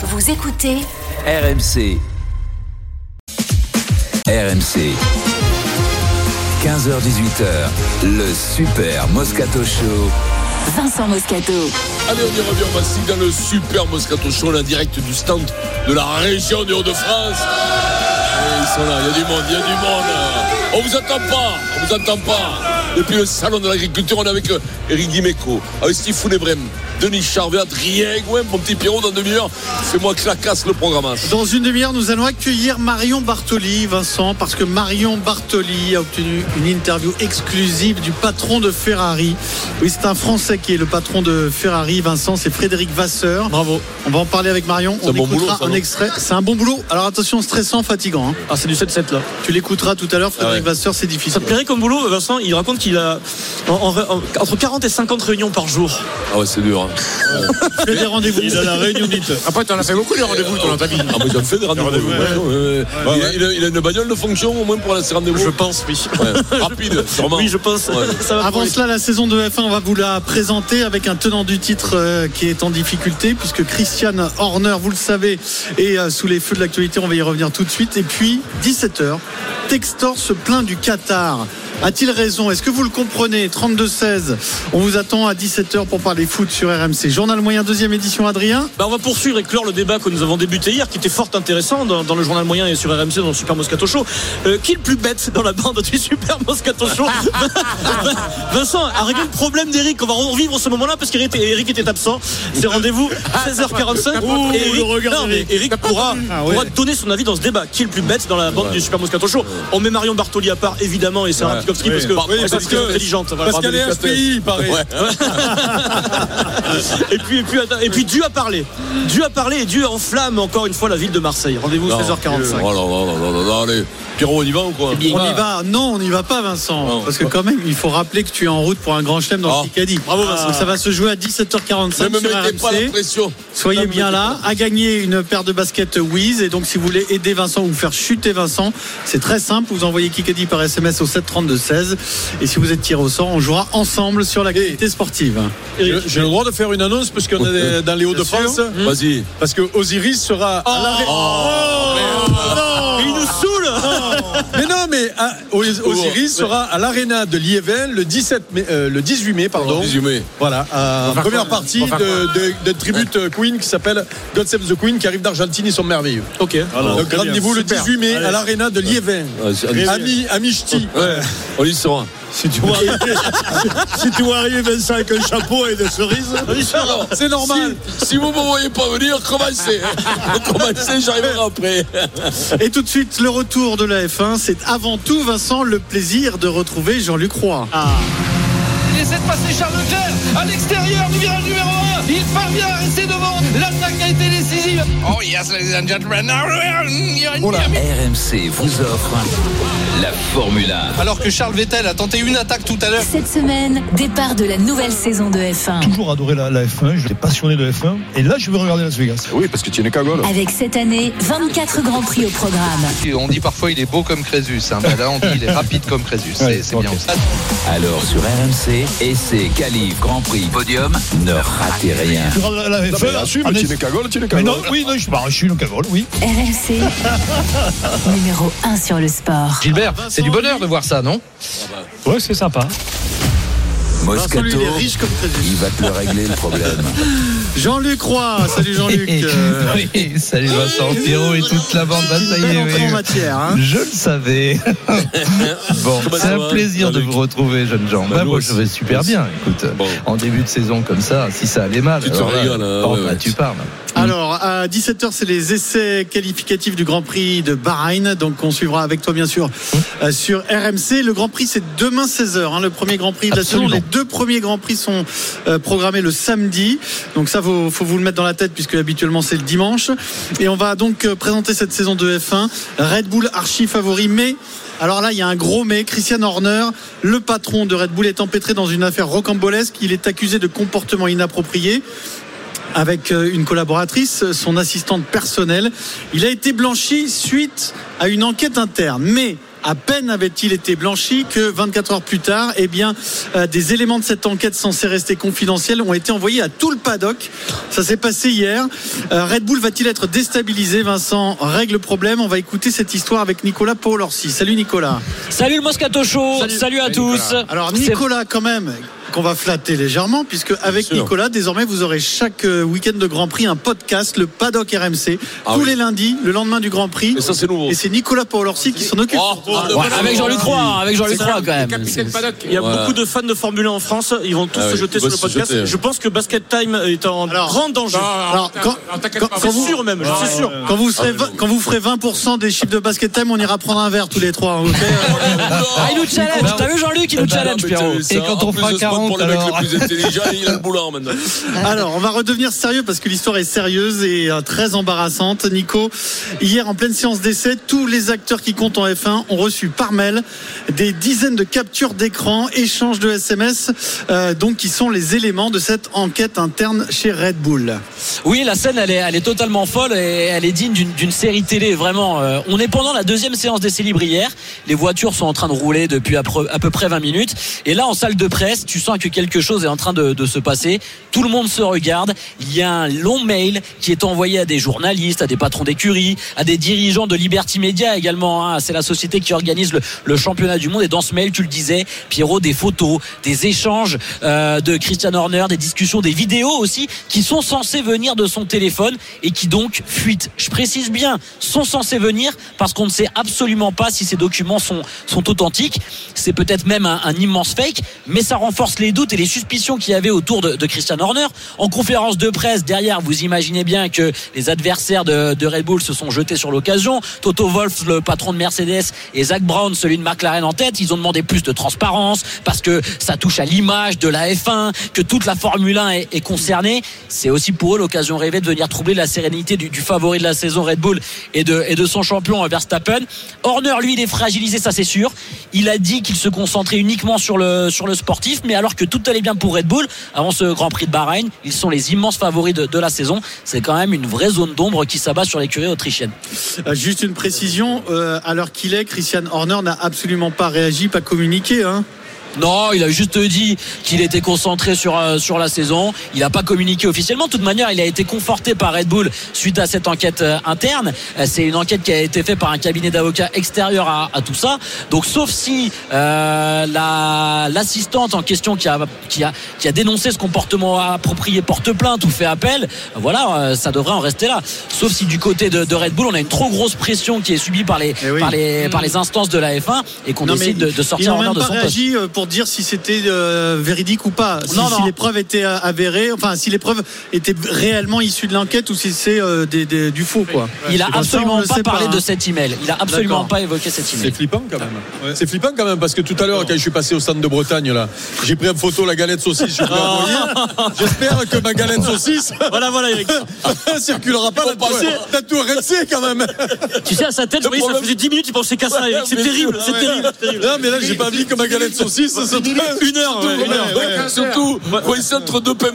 Vous écoutez RMC. RMC. 15h18h, le Super Moscato Show. Vincent Moscato. Allez, on y revient, on va se dans le super Moscato Show, la direct du stand de la région des Hauts-de-France. Et Ils sont là, il y a du monde, il y a du monde. On vous attend pas, on vous attend pas. Depuis le salon de l'agriculture, on est avec euh, Eric Dimeco, avec Steve Founebrem, Denis Charvet, Adrien Gouin, mon petit Pierrot, dans une demi-heure. Fais-moi que la casse le programme. Dans une demi-heure, nous allons accueillir Marion Bartoli, Vincent, parce que Marion Bartoli a obtenu une interview exclusive du patron de Ferrari. Oui, c'est un Français qui est le patron de Ferrari, Vincent, c'est Frédéric Vasseur. Bravo. On va en parler avec Marion. C'est On un bon écoutera boulot, ça, un extrait. C'est un bon boulot. Alors attention, stressant, fatigant. hein. Ah, c'est du 7-7 là. Tu l'écouteras tout à l'heure, Frédéric Ah ouais. Vasseur, c'est Ça difficile. te plairait comme boulot, Vincent? Il raconte qu'il a en- en- en- entre 40 et 50 réunions par jour. Ah ouais, c'est dur. Hein. Fais des rendez-vous. Il a la réunion dite. Après, t'en as fait beaucoup de rendez-vous dans ta vie. Ah, mais j'en fais des rendez-vous. rendez-vous, ouais, ouais, ouais. il, a, il a- il a une bagnole de fonction au moins pour aller à ces rendez-vous. Je pense, oui. Ouais, Rapide, sûrement. Oui, je pense. Ouais. Ça va Avant cela, la saison de F1, on va vous la présenter avec un tenant du titre euh, qui est en difficulté, puisque Christian Horner, vous le savez, est euh, sous les feux de l'actualité. On va y revenir tout de suite. Et puis, 17h, Textor se plaint du Qatar. A-t-il raison Est-ce que vous le comprenez 32-16. On vous attend à 17h pour parler foot sur RMC. Journal moyen, deuxième édition, Adrien. Bah, on va poursuivre et clore le débat que nous avons débuté hier, qui était fort intéressant dans, dans le journal moyen et sur RMC dans le Super Moscato Show. Euh, qui est le plus bête dans la bande du Super Moscato Show Vincent a réglé le problème d'Eric. On va revivre ce moment-là parce qu'Eric était, Eric était absent. C'est rendez-vous 16h45. Ouh, Et Eric, le regard non, mais d'Eric. Eric pourra, Ah ouais. pourra donner son avis dans ce débat. Qui est le plus bête dans la bande du Super Moscato Show? On met Marion Bartoli à part, évidemment, et Parce que Oui, parce intelligente. Parce qu'elle est SPI, il paraît. Ouais. Et puis, et puis, et puis Dieu a parlé. Dieu a parlé et Dieu enflamme encore une fois la ville de Marseille. Rendez-vous Non. 16h45. Oh là là là là là, allez. Pierrot, on y va ou quoi On y va. Non, on n'y va pas, Vincent. Non. Parce que quand même, il faut rappeler que tu es en route pour un grand chelem dans Ah. le Kikadi. Bravo, Vincent. Donc, Ça va se jouer à 17h45 Ne me sur mettez pas la pression. Soyez Ne bien là, à gagner une paire de baskets Wiz. Et donc, si vous voulez aider Vincent ou faire chuter Vincent, c'est très simple. Vous envoyez Kikadi par SMS au 732-16. Et si vous êtes tiré au sort, on jouera ensemble sur l'activité sportive. J'ai le droit de faire une annonce parce qu'on est dans les Hauts-de-France. Vas-y. Parce que Osiris sera à l'arrêt. Et il nous saoule Mais non, mais ah, Os- Osiris sera à l'Arena de Lieven le 17 mai, euh, le 18 mai, pardon. 18 mai. Voilà, euh, première partie de, de, de tribute Queen qui s'appelle God Save the Queen qui arrive d'Argentine, ils sont merveilleux. Ok. Donc rendez-vous le Super. 18 mai à l'Arena de Lieven. Ami, ami ch'ti. Ouais, on y sera. Si tu vois si tu vois arriver Vincent avec un chapeau et des cerises, c'est normal. Si, si vous ne me voyez pas venir, commencez. commencez, j'arriverai après. Et tout de suite, le retour de la F1. C'est avant tout, Vincent, le plaisir de retrouver Jean-Luc Roy. Il essaie de passer Charles Leclerc à l'extérieur du virage numéro 1. Il parvient à rester devant. L'attaque a été Oh yes, ladies and gentlemen. We're RMC vous offre la Formule 1. Alors que Charles Vettel a tenté une attaque tout à l'heure. Cette semaine, départ de la nouvelle saison de F1. toujours adoré la, la F1, j'étais passionné de F1 et là je veux regarder Las Vegas. Oui, parce que tu es une cagole. Avec cette année, 24 grands prix au programme. On dit parfois il est beau comme Crésus. Hein. Bah là, on dit il est rapide comme Crésus. C'est bien aussi. Alors sur RMC, essai, qualif, Grand Prix, podium, ne ratez rien. Tu regardes la, la F1 assume, en tu es- es cagole, tu es Mais cagole. Oui, non, je, bah, je suis une cagole, oui. RMC, numéro 1 sur le sport. Gilbert, c'est du bonheur de voir ça, non? Ouais, c'est sympa. Moscato, Vincent, lui, il est riche comme il va te le régler le problème. Jean-Luc Roy. Salut Jean-Luc. Euh, Oui, salut Vincent, Pierrot et toute la bande. Bah, ça y est, en matière. hein. Je le savais. bon, c'est un plaisir de vous retrouver, jeunes gens. Bah, Bah, nous moi, je vais super bien. Écoute, Bon. en début de saison comme ça, si ça allait mal, Tu te là, régales, hein, ouais, ouais. tu parles. Alors, à 17h, c'est les essais qualificatifs du Grand Prix de Bahreïn. Donc, on suivra avec toi, bien sûr, euh, sur RMC. Le Grand Prix, c'est demain 16h, hein, le premier Grand Prix de la saison. Deux premiers Grands Prix sont euh, programmés le samedi. Donc, ça, faut, faut vous le mettre dans la tête, puisque habituellement, c'est le dimanche. Et on va donc euh, présenter cette saison de F1. Red Bull archi favori, mais. Alors là, il y a un gros mais. Christian Horner, le patron de Red Bull, est empêtré dans une affaire rocambolesque. Il est accusé de comportement inapproprié avec euh, une collaboratrice, son assistante personnelle. Il a été blanchi suite à une enquête interne. Mais À peine avait-il été blanchi que 24 heures plus tard, eh bien, euh, des éléments de cette enquête censés rester confidentiels ont été envoyés à tout le paddock. Ça s'est passé hier. Euh, Red Bull va-t-il être déstabilisé? Vincent règle le problème. On va écouter cette histoire avec Nicolas Paul-Orsi. Salut Nicolas. Salut le Moscato Show. Salut, à tous. Alors Nicolas, quand même, qu'on va flatter légèrement, puisque avec. Nicolas, désormais, vous aurez chaque euh, week-end de Grand Prix un podcast, le Paddock RMC, Ah tous oui. les lundis, le lendemain du Grand Prix. Et ça, c'est nouveau. Et c'est Nicolas Paul-Orsi qui s'en occupe. Oh, ah, Ouais, avec Jean-Luc Roy, hein, avec Jean-Luc Roy quand même. Capitaine Paddock. Il y a Ouais. beaucoup de fans de Formule 1 en France. Ils vont tous Ah se oui, jeter sur le podcast. jeter. Je pense que Basket Time est en Alors, grand danger. Alors, quand, vous, sûr même, je suis sûr. quand vous serez, Ah, mais vingt- quand vous ferez 20% des chiffres de basket time, on ira prendre un verre tous les trois. Ah, il nous challenge. T'as vu Jean-Luc, il nous challenge, Pierrot. Et quand on fera 40 pour les mecs les plus intelligents, il a le boulot maintenant. Alors, on va redevenir sérieux parce que l'histoire est sérieuse et euh, très embarrassante. Nico, hier en pleine séance d'essai, tous les acteurs qui comptent en F1 ont reçu par mail des dizaines de captures d'écran, échanges de SMS, euh, donc qui sont les éléments de cette enquête interne chez Red Bull. Oui, la scène, elle est, elle est totalement folle et elle est digne d'une série télé. Vraiment, Euh, on est pendant la deuxième séance d'essai libre hier. Les voitures sont en train de rouler depuis à, à peu près 20 minutes. Et là, en salle de presse, tu sens que quelque chose est en train de, se passer. Tout le monde se regarde. Il y a un long mail qui est envoyé à des journalistes, à des patrons d'écurie, à des dirigeants de Liberty Media également. hein. C'est la société qui organise le, championnat du monde. Et dans ce mail, tu le disais, Pierrot, des photos, des échanges euh, de Christian Horner, des discussions, des vidéos aussi qui sont censées venir de son téléphone et qui donc fuitent. Je précise bien, sont censés venir parce qu'on ne sait absolument pas si ces documents sont, authentiques. C'est peut-être même un immense fake, mais ça renforce les doutes et les suspicions qu'il y avait autour de, Christian Horner. En conférence de presse, derrière, vous imaginez bien que les adversaires de, Red Bull se sont jetés sur l'occasion. Toto Wolff, le patron de Mercedes, et Zach Brown, celui de McLaren en tête, ils ont demandé plus de transparence parce que ça touche à l'image de la F1, que toute la Formule 1 est, concernée. C'est aussi pour eux l'occasion rêvée de venir troubler la sérénité du, favori de la saison Red Bull et de, et de son champion Verstappen. Horner, lui, il est fragilisé, ça c'est sûr. Il a dit qu'il se concentrait uniquement sur le, sur le sportif, mais alors que tout allait bien pour Red Bull, avant ce Grand Prix de Bahreïn, ils sont les immenses favoris de, la saison. C'est quand même une vraie zone d'ombre qui s'abat sur l'écurie autrichienne. Euh, juste une précision, euh, à l'heure qu'il est, Christian Horner n'a absolument pas réagi, pas communiqué. Hein. Non, il a juste dit qu'il était concentré sur, euh, sur la saison. Il n'a pas communiqué officiellement. De toute manière, il a été conforté par Red Bull suite à cette enquête euh, interne. Euh, C'est une enquête qui a été faite par un cabinet d'avocats extérieur à, à tout ça. Donc, sauf si euh, la- l'assistante en question qui a, qui, a, qui a dénoncé ce comportement approprié porte plainte ou fait appel, voilà, ça devrait en rester là. Sauf si du côté de, de Red Bull, on a une trop grosse pression qui est subie par les, Eh oui. par les, par les instances de la F1 et qu'on décide de, de sortir même de son poste. Pour dire si c'était euh, véridique ou pas. Si, Non, si les preuves étaient euh, avérées, enfin si les preuves étaient réellement issues de l'enquête ou si c'est euh, des- des- du faux quoi. Il a ça, absolument pas parlé hein. de cet email. Il a absolument pas évoqué cet C'est email. flippant quand même. C'est flippant quand même parce que tout à l'heure, quand je suis passé au stand de Bretagne, là, j'ai pris en photo la galette saucisse. je. J'espère que ma galette saucisse Voilà, voilà, Eric. circulera pas dans tout- RMC quand même. Tu sais, à sa tête, ça faisait 10 minutes, il pensait qu'à ça, Eric. C'est terrible, c'est terrible, c'est. Non, mais là, j'ai pas envie que ma galette saucisse se Une heure, ouais, une heure. Ouais, Surtout, entre deux pains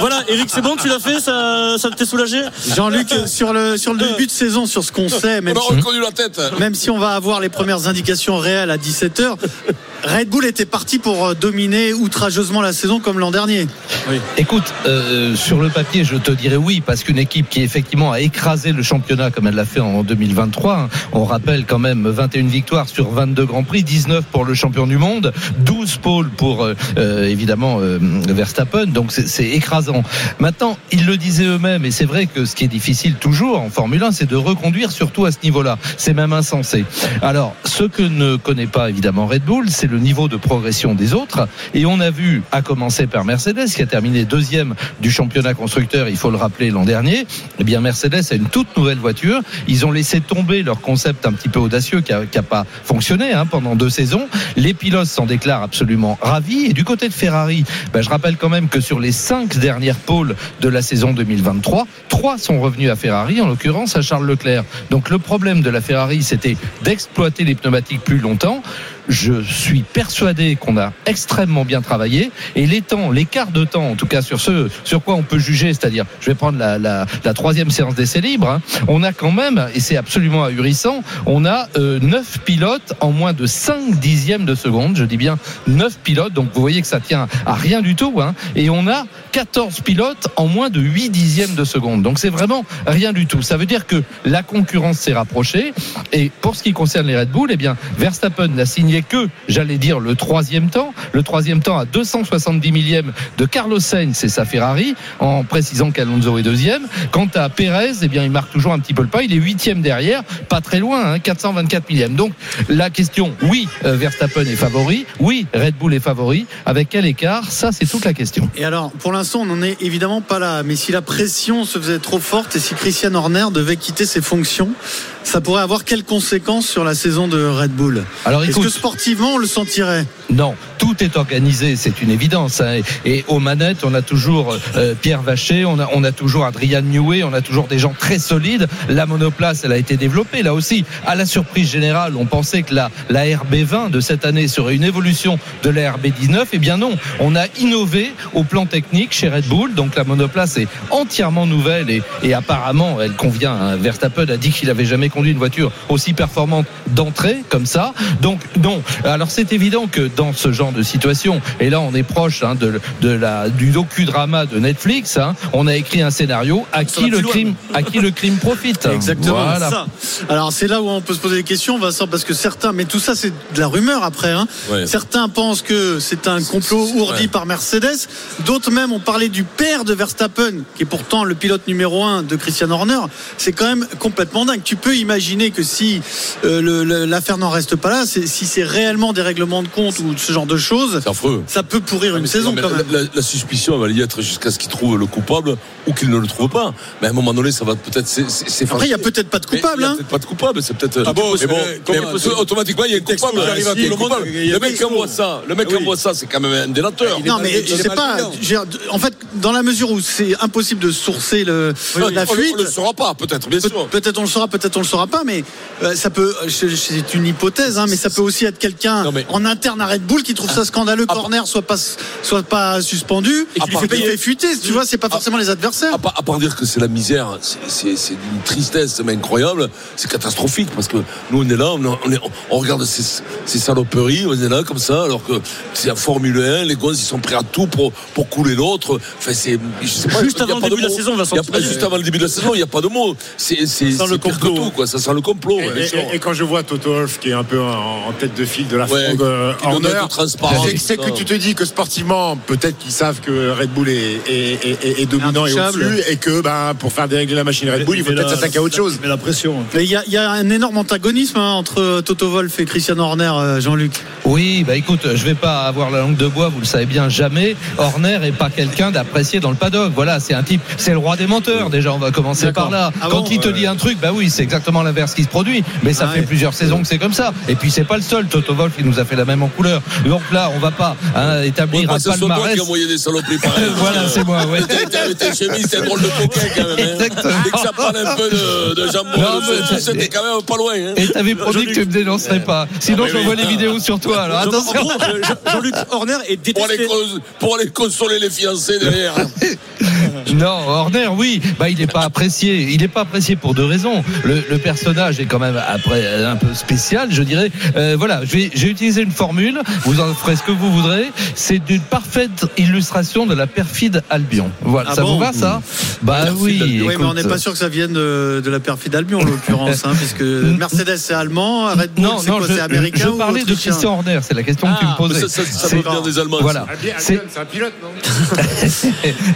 Voilà, Eric, c'est bon, tu l'as fait, ça, ça t'est soulagé Jean-Luc euh, sur le sur le début de saison sur ce qu'on sait, même On a si, reconnu la tête. même si on va avoir les premières indications réelles à 17h, Red Bull était parti pour euh, dominer outrageusement la saison comme l'an dernier. Écoute, euh, sur le papier, je te dirais oui, parce qu'une équipe qui effectivement a écrasé le championnat comme elle l'a fait en 2023, hein, on rappelle quand même 21 victoires sur 22 grands prix, 19 pour le champion du monde, 12 pôles pour euh, euh, évidemment euh, Verstappen, donc c'est- c'est écrasant. Maintenant, ils le disaient eux-mêmes, et c'est vrai que ce qui est difficile toujours en Formule 1, c'est de reconduire surtout à ce niveau-là. C'est même insensé. Alors, ce que ne connaît pas évidemment Red Bull, c'est le niveau de progression des autres, et on a vu, à commencer par Mercedes, qui a terminé deuxième du championnat constructeur, il faut le rappeler, l'an dernier, eh bien Mercedes a une toute nouvelle voiture. Ils ont laissé tomber leur concept un petit peu audacieux qui n'a pas fonctionné hein, pendant deux saisons. Les pilotes s'en déclarent absolument ravis. Et du côté de Ferrari, ben, je rappelle quand même que sur les cinq dernières pôles de la saison 2023, trois sont revenus à Ferrari, en l'occurrence à Charles Leclerc. Donc le problème de la Ferrari, c'était d'exploiter les pneumatiques plus longtemps. Je suis persuadé qu'on a extrêmement bien travaillé. Et les temps, l'écart de temps, en tout cas sur ce sur quoi on peut juger, c'est-à-dire, je vais prendre la, la, la troisième séance d'essai libre, hein, on a quand même, et c'est absolument ahurissant, on a euh, 9 pilotes en moins de 5 dixièmes de seconde, je dis bien 9 pilotes, donc vous voyez que ça tient à rien du tout, hein, et on a 14 pilotes en moins de 8 dixièmes de seconde, donc c'est vraiment rien du tout. Ça veut dire que la concurrence s'est rapprochée, et pour ce qui concerne les Red Bull, eh bien, Verstappen n'a signé que, j'allais dire, le troisième temps, le troisième temps à 270 millièmes de Carlos Sainz et sa Ferrari, en précisant qu'Alonso est deuxième. Quant à Pérez, eh bien, il marque toujours un petit peu le pas. Il est huitième derrière, pas très loin, hein, 424 millièmes. Donc, la question, oui, euh, Verstappen est favori. Oui, Red Bull est favori. Avec quel écart? Ça, c'est toute la question. Et alors, pour l'instant, on n'en est évidemment pas là. Mais si la pression se faisait trop forte et si Christian Horner devait quitter ses fonctions, ça pourrait avoir quelles conséquences sur la saison de Red Bull? Alors, Est-ce que sportivement, on le sentirait? Non, tout est organisé, c'est une évidence. hein. Et, aux manettes, on a toujours euh, Pierre Vacher, on a, toujours Adrian Newey, on a toujours des gens très solides. La monoplace, elle a été développée là aussi. À la surprise générale, on pensait que la, la RB20 de cette année serait une évolution de la RB19. Eh bien non, on a innové au plan technique chez Red Bull. Donc la monoplace est entièrement nouvelle et, apparemment, elle convient. hein. Verstappen a dit qu'il avait jamais conduit une voiture aussi performante d'entrée comme ça. Donc non. Alors c'est évident que dans ce genre de situation, et là on est proche hein, de, de la, du docudrama de Netflix, hein, on a écrit un scénario à qui le crime, à qui le crime profite. Exactement. Voilà. Ça. Alors c'est là où on peut se poser des questions, Vincent, parce que certains, mais tout ça c'est de la rumeur après. Hein. Ouais. Certains pensent que c'est un complot ourdi ouais. par Mercedes. D'autres même ont parlé du père de Verstappen, qui est pourtant le pilote numéro un de Christian Horner. C'est quand même complètement dingue. Tu peux imaginer que si euh, l'affaire n'en reste pas là, si c'est réellement des règlements de compte ou ce genre de choses, C'est affreux. ça peut pourrir une saison quand la, même. la- la suspicion elle va y être jusqu'à ce qu'il trouve le coupable ou qu'il ne le trouve pas. Mais à un moment donné, ça va peut-être s'e- s'e- s'effacer. Après, il n'y a peut-être pas de coupable. Il n'y a peut-être pas de coupable, c'est peut-être. Ah bon, mais bon, mais comment- mais automatiquement, il y a un coupable. arrive à tout le monde, coupable. il y a Le un mec qui envoie ça, le mec qui Ah envoie ça, c'est quand même un délateur. Non, mais je sais pas. En fait, dans la mesure où c'est impossible de sourcer le, la fuite, on le saura pas, peut-être, bien sûr. Peut-être on le saura, peut-être on le saura pas, mais euh, ça peut. je- C'est une hypothèse, hein, mais ça peut aussi être quelqu'un en interne à Red Bull qui trouve ça scandaleux que Ah. Horner soit pas soit pas suspendu Et qui lui fait il payer. fait fuiter. Tu vois, c'est pas forcément les adversaires. À part, à part dire que c'est la misère, c'est- d'une tristesse mais incroyable, c'est catastrophique parce que nous on est là, on, on est- on regarde ces, ces saloperies, on est là comme ça, alors que c'est la Formule 1, les gosses ils sont prêts à tout pour, pour couler l'autre. Enfin, c'est, Juste avant le début de la saison, Il y a pas- t'imagines Juste avant le début de la saison, il n'y a pas de mots. C'est c'est- Ça sent le c'est pire que complot. tout, quoi. Ça sent le complot. Et, quand je vois Toto Wolff qui est un peu en, en tête de file de la Ouais, fronde euh, transparence, c'est- que tu te dis que sportivement, peut-être qu'ils savent que Red Bull est, est- est- est- est dominant et au-dessus, et que ben, pour faire dérégler la machine Red Bull, il faut peut-être s'attaquer à autre chose. Mais la pression. Mais il y a, il y a un énorme antagonisme hein, entre Toto Wolff et Christian Horner, euh, Jean-Luc. Oui, bah écoute, je vais pas avoir la langue de bois, vous le savez bien, jamais. Horner est pas quelqu'un d'apprécié dans le paddock. Voilà, c'est un type, c'est le roi des menteurs. Déjà, on va commencer par là. Ah Quand bon il te dit un truc, bah oui, c'est exactement l'inverse qui se produit. Mais ça Ah fait ouais. plusieurs saisons que c'est comme ça. Et puis c'est pas le seul. Toto Wolff, il nous a fait la même en couleur. Donc là, on va pas hein, Ouais, établir pas un que ce soit toi palmarès. qui a envoyé des saloperies pareilles. Voilà, c'est moi. Ouais. T'es- t'es Avec tes chemises, c'est un drôle de coquin quand même. hein. Exactement. Dès que ça parle un peu de, de jambon, Non, de c'était quand même pas loin. hein. Et t'avais promis que tu me dénoncerais pas. Sinon, Ah, mais j'envoie oui. les vidéos sur toi. Alors En attention. gros, euh, Jean- Jean-Luc Horner est Pour aller, détesté. pour aller consoler les fiancés derrière. Non, Horner, oui, bah il n'est pas apprécié. Il n'est pas apprécié pour deux raisons. Le, le personnage est quand même après un peu spécial, je dirais. Euh, voilà, j'ai j'ai utilisé une formule. Vous en ferez ce que vous voudrez. C'est d'une parfaite illustration de la perfide Albion. Voilà, Ah ça bon vous va ça? Bah oui. oui, mais on n'est pas sûr que ça vienne de, de la perfide Albion en l'occurrence, hein, puisque Mercedes c'est allemand, Red Bull Non, c'est quoi, je, c'est américain. je parlais de Christian Horner. C'est la question que tu me Ah, posais. ça, ça, ça C'est- veut venir des Allemands. Voilà. Albion, C'est- un pilote, non?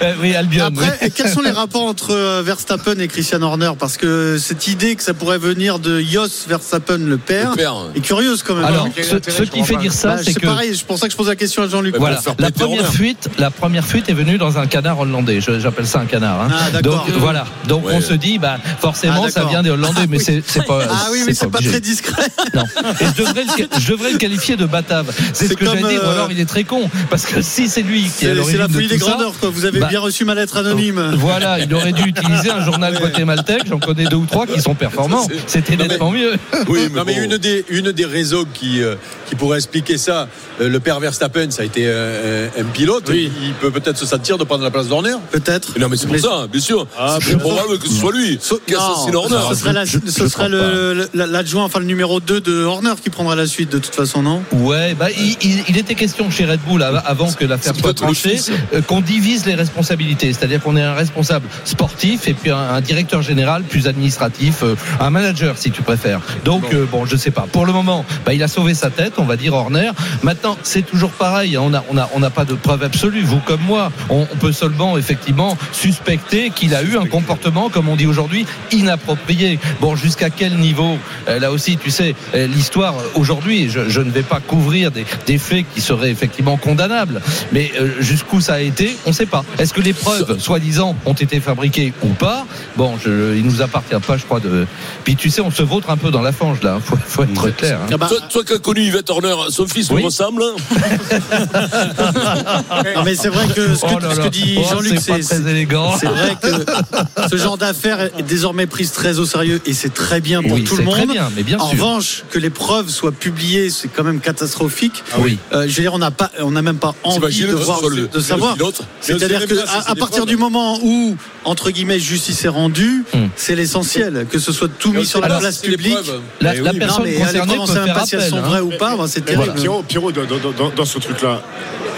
Euh, oui, Albion. oui. Après, quels sont les rapports entre euh, Verstappen et Christian Horner? Parce que cette idée que ça pourrait venir de Jos Verstappen, le père, Le père. est curieuse quand même. Alors, ce, qui fait dire ça, C'est c'est que pareil, c'est pour ça que je pose la question à Jean-Luc. voilà, la première fuite, la première fuite est venue dans un canard hollandais. Je- J'appelle ça un canard. hein. Ah, d'accord. Donc voilà. Donc Ouais. on se dit, bah forcément, Ah, ça vient des Hollandais, mais c'est c'est pas. Ah oui, mais c'est pas obligé. très discret. Non. Et je devrais, le, je devrais le qualifier de batave. C'est C'est ce que j'allais dire. Ou euh, alors il est très con. Parce que si c'est lui qui est à C'est la folie des grandeurs, quoi. Vous avez bah, bien reçu ma lettre anonyme. Voilà, il aurait dû utiliser un journal guatémaltèque. J'en connais deux ou trois qui sont performants. C'était nettement mieux. Oui, Non, mais une des, une des raisons qui, euh, qui pourrait expliquer ça, euh, le père Verstappen, ça a été euh, un, un pilote. Oui. Il peut peut-être se sentir de prendre la place d'Horner. Peut-être. Non, mais c'est pour ça, bien sûr. c'est probable que ce soit lui So- qui assassine non, Horner. Ce serait, la- Je- ce je serait crois le- l'adjoint, enfin le numéro 2 de Horner qui prendra la suite de toute façon, non? Ouais, bah, il, il- il était question chez Red Bull av- avant que l'affaire soit tranchée euh, qu'on divise les responsabilités, c'est-à-dire qu'on ait un responsable sportif et puis un, un directeur général plus administratif, un manager si tu préfères. Donc euh, bon, je sais pas. Pour le moment, bah, il a sauvé sa tête, on va dire Horner. Maintenant, c'est toujours pareil. hein, On a, on a, on n'a pas de preuve absolue. Vous comme moi, on, on peut seulement effectivement suspecter qu'il a eu un comportement, comme on dit aujourd'hui, inapproprié. Bon, jusqu'à quel niveau Euh, Là aussi, tu sais, euh, l'histoire euh, aujourd'hui, je, je ne vais pas couvrir des, des faits qui seraient effectivement condamnables, mais jusqu'où ça a été, on ne sait pas. Est-ce que les preuves, soi-disant, ont été fabriquées ou pas? Bon, je, il nous appartient pas, je crois. De... Puis tu sais, on se vautre un peu dans la fange là. Faut, faut être très clair. hein. Ah bah, Toi, toi qui as connu Yvette Horner, son fils Oui. lui ressemble. hein Non, mais c'est vrai que ce que, Oh là ce que là. dit Oh, Jean-Luc, c'est c'est très élégant. c'est vrai que ce genre d'affaire est désormais prise très au sérieux et c'est très bien pour Oui, tout le c'est très monde. bien, mais bien en sûr. revanche, que les preuves soient publiées, c'est quand même catastrophique. Ah oui. Euh, je veux dire, on n'a pas, on n'a même pas envie de voir, le- de savoir. C'est-à-dire que à, à partir du moment où entre guillemets justice est rendue, Hmm. c'est l'essentiel, que ce soit tout mis sur la place publique. La, Eh la oui, personne non, mais les concernée peut sait même faire pas si elles appel. sont hein. vraies ou pas. ben, c'est terrible. Pierrot, Pierrot, dans, dans- dans- ce truc-là,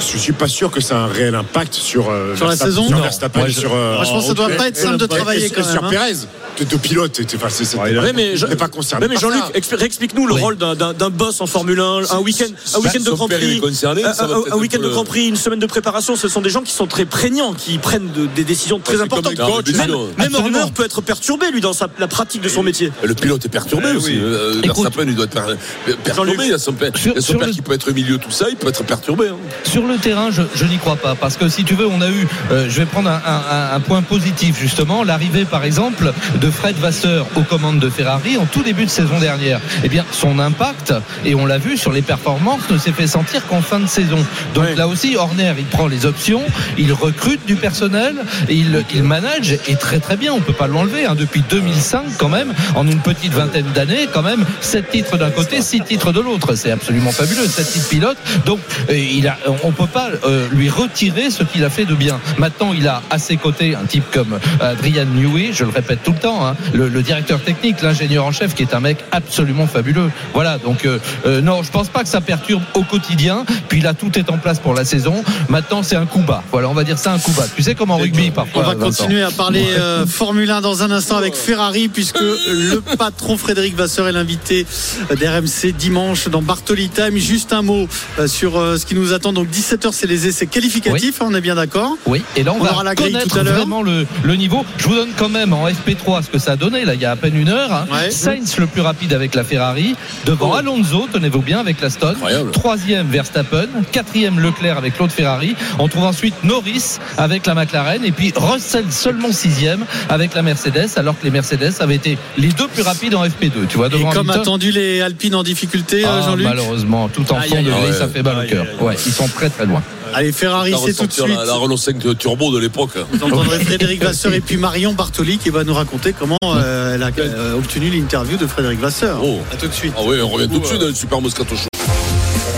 je suis pas sûr que ça a un réel impact sur, euh, Sur la saison sur. Verstappen et je- sur. euh, Moi, je pense que ça doit et- pas être et- simple de et- travailler et quand Sur même, hein. Pérez, de, de pilote, enfin, c'est- Ouais, mais je- pas concerné. Mais Jean-Luc, explique-nous le Oui. rôle d'un- d'un d'un boss en Formule 1, un week-end, un week-end de Grand Prix, concerné, un, week-end de Grand Prix, une semaine de préparation. Ce sont des gens qui sont très prégnants, qui prennent de- des décisions très c'est importantes. coach, même même. Horner peut être perturbé lui dans sa, la pratique de son métier. Le pilote est perturbé Eh aussi. oui. Euh. Verstappen, il doit être per- perturbé. Il y a son père, Sur- il y a son père le- qui peut être au milieu, tout ça, il peut être perturbé. hein. Sur le terrain, je, je n'y crois pas. Parce que si tu veux, on a eu, euh, je vais prendre un, un- un point positif justement, l'arrivée par exemple de Fred Vasseur aux commandes de Ferrari en tout début de saison dernière. Eh bien, son impact, et on l'a vu sur les performances, ne s'est fait sentir qu'en fin de saison. Donc là aussi, Horner, il prend les options, il recrute du personnel, il, il manage, et très très bien, on peut pas l'enlever. hein. depuis 2005 quand même, en une petite vingtaine d'années, quand même, 7 titres d'un côté, 6 titres de l'autre. C'est absolument fabuleux, 7 titres pilotes. Donc, euh, il a, on peut pas euh, lui retirer ce qu'il a fait de bien. Maintenant, il a à ses côtés un type comme euh, Adrian Newey, je le répète tout le temps, hein, le, le directeur technique, l'ingénieur en chef, qui est un mec absolument fabuleux. Voilà, donc euh, euh, non, je pense pas que ça perturbe au quotidien. Puis là, tout est en place pour la saison. Maintenant, c'est un coup bas. Voilà, on va dire ça un coup bas. Tu sais comme en rugby parfois. On va continuer à parler euh, Formule 1 dans un instant avec Ferrari puisque le patron Frédéric Vasseur est l'invité d'RMC dimanche dans Bartoli Time. Juste un mot sur ce qui nous attend. Donc 17h c'est les essais qualificatifs, on est bien d'accord Oui, et là on, On va aura la grille connaître tout à l'heure. vraiment le, le niveau. Je vous donne quand même en FP3 ce que ça a donné là il y a à peine une heure. hein. Ouais. Sainz le plus rapide avec la Ferrari, devant Oh. Alonso, tenez-vous bien avec la Stone. Incroyable. Troisième Verstappen, quatrième Leclerc avec l'autre Ferrari. On trouve ensuite Norris avec la McLaren et puis Russell seulement sixième avec la Mercedes, alors que les Mercedes avaient été les deux plus rapides en FP2. Tu vois Et comme Hamilton. attendu les Alpines en difficulté, euh, Ah, Jean-Luc? malheureusement, tout en fond de grille, ça fait mal au cœur. Ouais, ils sont très très loin. Allez Ferrari On va c'est tout de suite. La, la Renault 5 turbo de l'époque. Vous entendrez Frédéric Vasseur et puis Marion Bartoli qui va nous raconter comment euh, elle a euh, obtenu l'interview de Frédéric Vasseur. Oh. À tout de suite. Ah oui, on revient tout de suite dans le Super Moscato Show.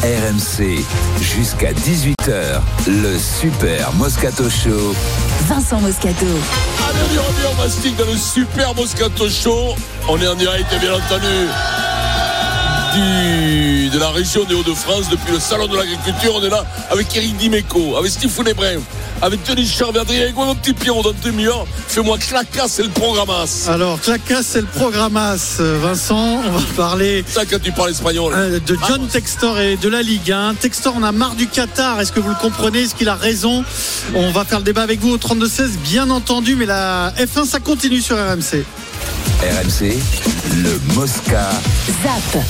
RMC, jusqu'à 18h, le Super Moscato Show. Vincent Moscato. Allez, on y revient, on mastique dans le Super Moscato Show. On est en direct, bien entendu, du, de la région des Hauts-de-France, depuis le Salon de l'Agriculture. On est là avec Eric Dimeco, avec Stéphane Brun, avec Denis Charvet, Adrien mon petit Pierrot dans deux heures. Fais-moi claca, c'est le programmas. Alors Clacas c'est le programmas Vincent. On va parler ça quand tu parles espagnol. euh, de John Textor et de la Ligue 1. Textor on a marre du Qatar. Est-ce que vous le comprenez? Est-ce qu'il a raison? On va faire le débat avec vous au 32-16 bien entendu. Mais la F1 ça continue sur RMC. RMC, le Mosca. Zap.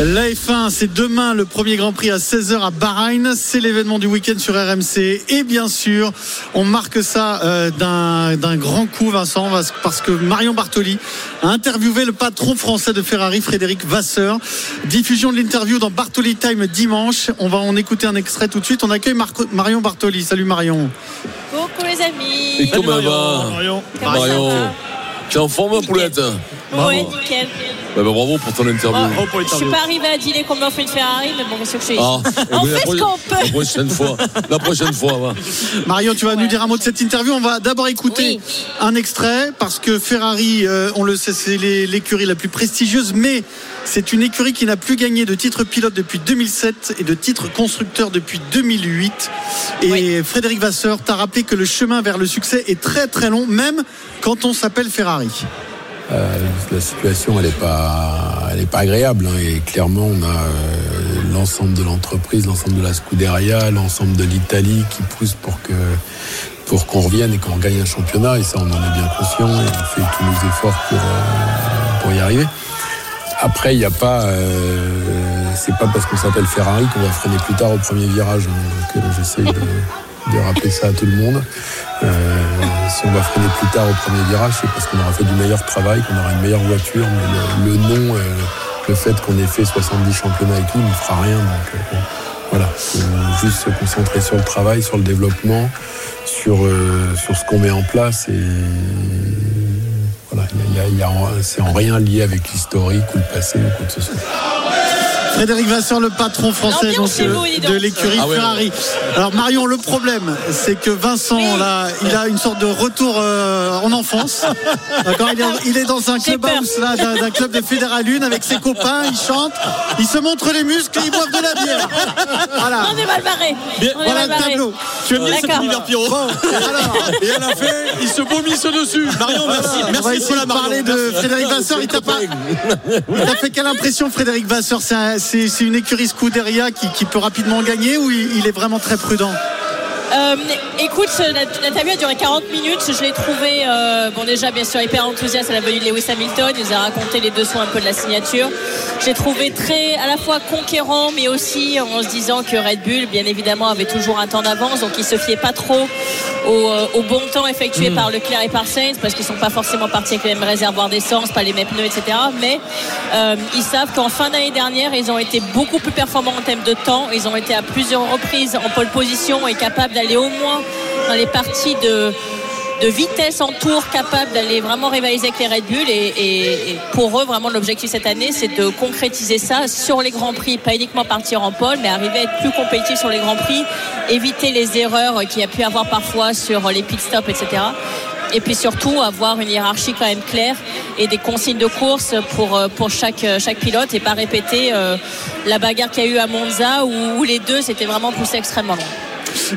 La F1, c'est demain le premier Grand Prix à 16h à Bahreïn. C'est l'événement du week-end sur RMC. Et bien sûr, on marque ça euh, d'un d'un grand coup, Vincent, parce- que Marion Bartoli a interviewé le patron français de Ferrari, Frédéric Vasseur. Diffusion de l'interview dans Bartoli Time dimanche. On va en écouter un extrait tout de suite. On accueille Marion Bartoli. Salut Marion. Coucou les amis. Et comment va Marion. Comment ça Marion, va t'es en forme, poulette Ouais, nickel. Bah, bah, Bravo pour ton interview. Oh, je suis pas arrivé à dîner qu'on m'offre une Ferrari, mais bon, qu'est-ce que je suis Ah, On eh ben, fait ce qu'on peut. La prochaine fois. La prochaine fois, va. Marion, tu vas nous dire un mot de cette interview. On va d'abord écouter un extrait parce que Ferrari, euh, on le sait, c'est l'écurie la plus prestigieuse, mais c'est une écurie qui n'a plus gagné de titre pilote depuis 2007 et de titre constructeur depuis 2008. Et Frédéric Vasseur t'a rappelé que le chemin vers le succès est très très long, même quand on s'appelle Ferrari. Euh, la situation, elle n'est pas, agréable. hein, et clairement, on a euh, l'ensemble de l'entreprise, l'ensemble de la Scuderia, l'ensemble de l'Italie qui pousse pour qu'on revienne et qu'on gagne un championnat. Et ça, on en est bien conscient et on fait tous nos efforts pour, euh, y arriver. Après, il n'y a pas, c'est pas parce qu'on s'appelle Ferrari qu'on va freiner plus tard au premier virage. hein. Donc, j'essaye de, de rappeler ça à tout le monde. Euh, si on va freiner plus tard au premier virage, c'est parce qu'on aura fait du meilleur travail, qu'on aura une meilleure voiture, mais le, nom, euh, le fait qu'on ait fait 70 championnats et tout, ne fera rien. Donc euh, voilà, faut juste se concentrer sur le travail, sur le développement, sur, sur ce qu'on met en place et voilà, c'est en rien lié avec l'historique ou le passé ou quoi que ce soit. Frédéric Vasseur, le patron français donc, euh, de l'écurie Ah ouais, Ferrari. Alors Marion, le problème, c'est que Vincent, là, il a une sorte de retour euh, en enfance. D'accord il, est, il est dans un clubhouse là, d'un d'un club de Fédéral Lune avec ses copains, il chante, il se montre les muscles et ils boivent de la bière. Voilà. On est mal barré. Bien, On est Voilà mal le tableau. Tu aimes bien cet D'accord. univers Pierrot Bon, Et à la fin, ils se vomissent dessus. Marion, merci. on va Merci essayer Nicolas de parler de Frédéric Vasseur. Il t'a pas, il t'a fait quelle impression, Frédéric Vasseur? C'est un- C'est une écurie Scuderia qui, peut rapidement gagner ou il, est vraiment très prudent Euh, écoute, la- l'interview a duré 40 minutes. Je l'ai trouvé, euh, bon déjà bien sûr hyper enthousiaste à la venue de Lewis Hamilton. Il nous a raconté les dessous un peu de la signature. J'ai trouvé très à la fois conquérant, mais aussi en se disant que Red Bull, bien évidemment, avait toujours un temps d'avance, donc il se fiait pas trop au, euh, au bon temps effectué par Leclerc et par Sainz, parce qu'ils sont pas forcément partis avec les mêmes réservoirs d'essence, pas les mêmes pneus, etc. Mais euh, ils savent qu'en fin d'année dernière, ils ont été beaucoup plus performants en termes de temps. Ils ont été à plusieurs reprises en pole position et capables d'aller au moins dans les parties de de vitesse en tour capable d'aller vraiment rivaliser avec les Red Bull et, pour eux vraiment l'objectif cette année c'est de concrétiser ça sur les grands prix pas uniquement partir en pole mais arriver à être plus compétitif sur les grands prix éviter les erreurs qu'il y a pu avoir parfois sur les pit stops etc et puis surtout avoir une hiérarchie quand même claire et des consignes de course pour, euh, pour chaque, chaque pilote et pas répéter euh, la bagarre qu'il y a eu à Monza où, où les deux s'étaient vraiment poussés extrêmement loin.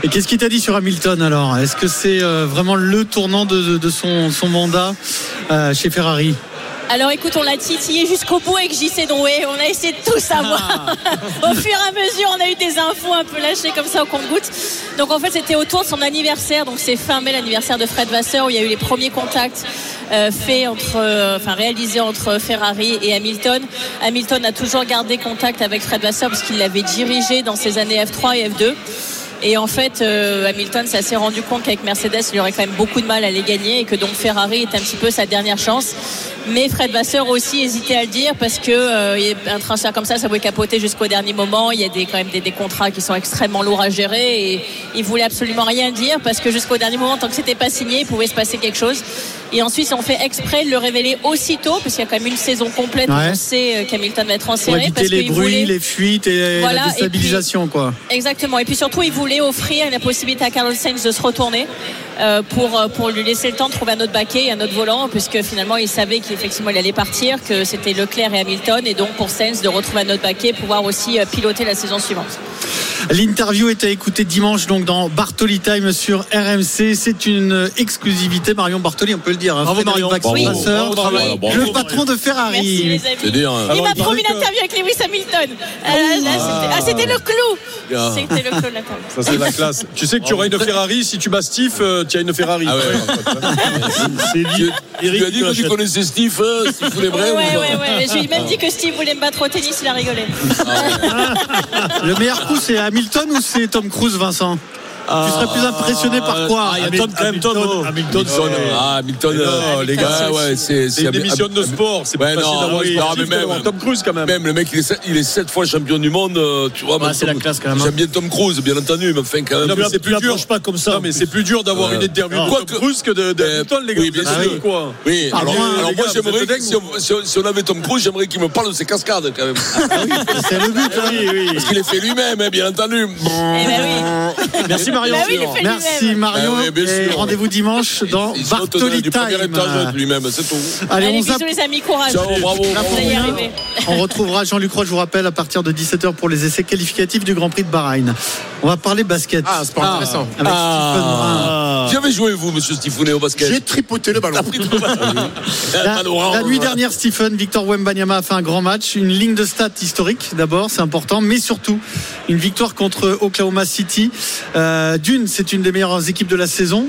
Et qu'est-ce qu'il t'a dit sur Hamilton alors? Est-ce que c'est euh, vraiment le tournant de, son, son mandat euh, chez Ferrari? Alors écoute, on l'a titillé jusqu'au bout avec JC Drouet. On a essayé de tout savoir. au fur et à mesure, on a eu des infos un peu lâchées comme ça au compte-goutte. Donc en fait, c'était autour de son anniversaire. Donc c'est fin mai, l'anniversaire de Fred Vasseur, où il y a eu les premiers contacts euh, faits entre, euh, enfin réalisés entre Ferrari et Hamilton. Hamilton a toujours gardé contact avec Fred Vasseur parce qu'il l'avait dirigé dans ses années F3 et F2. Et en fait, euh, Hamilton s'est rendu compte qu'avec Mercedes, il aurait quand même beaucoup de mal à les gagner et que donc Ferrari est un petit peu sa dernière chance. Mais Fred Vasseur aussi hésitait à le dire parce que euh, un transfert comme ça, ça pouvait capoter jusqu'au dernier moment. Il y a quand même des, des contrats qui sont extrêmement lourds à gérer et il voulait absolument rien dire parce que jusqu'au dernier moment, tant que c'était pas signé, il pouvait se passer quelque chose. Et ensuite, ont fait exprès de le révéler aussitôt parce qu'il y a quand même une saison complète où Ouais. on sait euh, qu'Hamilton va être Pour transféré éviter parce les qu'il bruits, voulait- les fuites et Voilà, la et puis- déstabilisation quoi. Exactement. Et puis surtout, il voulait offrir la possibilité à Carlos Sainz de se retourner pour, euh, pour lui laisser le temps de trouver un autre baquet et un autre volant, puisque finalement, il savait qu'effectivement, il allait partir, que c'était Leclerc et Hamilton, et donc pour Sainz de retrouver un autre baquet, pouvoir aussi euh, piloter la saison suivante. L'interview est à écouter dimanche donc dans Bartoli Time sur RMC. C'est une exclusivité. Marion Bartoli, on peut le dire. hein. Bravo, Marion. Vax- Bravo. Bravo, bravo, bravo. le patron de Ferrari. Merci les amis. C'est dire. Il m'a promis que- l'interview avec Lewis Hamilton. Ah, c'était- ah, c'était le clou. Ah. C'était le clou de l'interview. Ça, c'est la classe. Tu sais que tu auras une Ferrari si tu bats Steve, tu as une Ferrari. Ah ouais. C'est lui. tu as dit que tu connaissais Steve, euh, Steve Ouais, Foulébret ou ouais, ouais, ouais. J'ai même dit que Steve voulait me battre au tennis, il a rigolé. Le meilleur coup, c'est Hamilton ou c'est Tom Cruise, Vincent? Tu serais plus impressionné par quoi Ah, il y a Tom quand même, Tom. Hamilton, ah, euh, les gars, ouais, ouais, c'est C'est une émission de sport. C'est Ouais, pas facile non, d'avoir Tom Cruise quand même. Même le mec, il est, sept- il est sept fois champion du monde, euh, tu vois. Même c'est la classe, quand même, hein. J'aime bien Tom Cruise, bien entendu, mais enfin, quand même. Non, mais c'est plus dur. pas comme ça. Non, mais c'est plus dur d'avoir Ouais. une interview de Quoi Tom que- Cruise que de- Euh, Hamilton, les gars. oui, bien sûr. Ah, alors, les moi j'aimerais si on, avait Tom Cruise, j'aimerais qu'il me parle de ses cascades quand même. C'est le but. hein. Oui, oui. Parce qu'il est fait lui-même, hein, bien entendu. Eh ben oui. Merci Marion. Bah oui, il est fait Merci lui-même. Mario. Ah oui, bien et sûr. rendez-vous dimanche dans Il saute Bartoli du premier Time. étage lui-même, c'est tout. Allez, Allez, on bisous les amis, courage. Ciao, bravo. La Vous allez y première. arriver. On retrouvera Jean-Luc Roy, je vous rappelle, à partir de 17h pour les essais qualificatifs du Grand Prix de Bahreïn. On va parler basket. Ah, c'est pas intéressant. Avec Stephen Brun. Qui avez joué, vous, monsieur Stifounet, au basket J'ai tripoté le ballon. La, la nuit dernière, Stephen, Victor Wembanyama a fait un grand match, une ligne de stats historique d'abord, c'est important, mais surtout une victoire contre Oklahoma City. Euh, D'une, c'est une des meilleures équipes de la saison.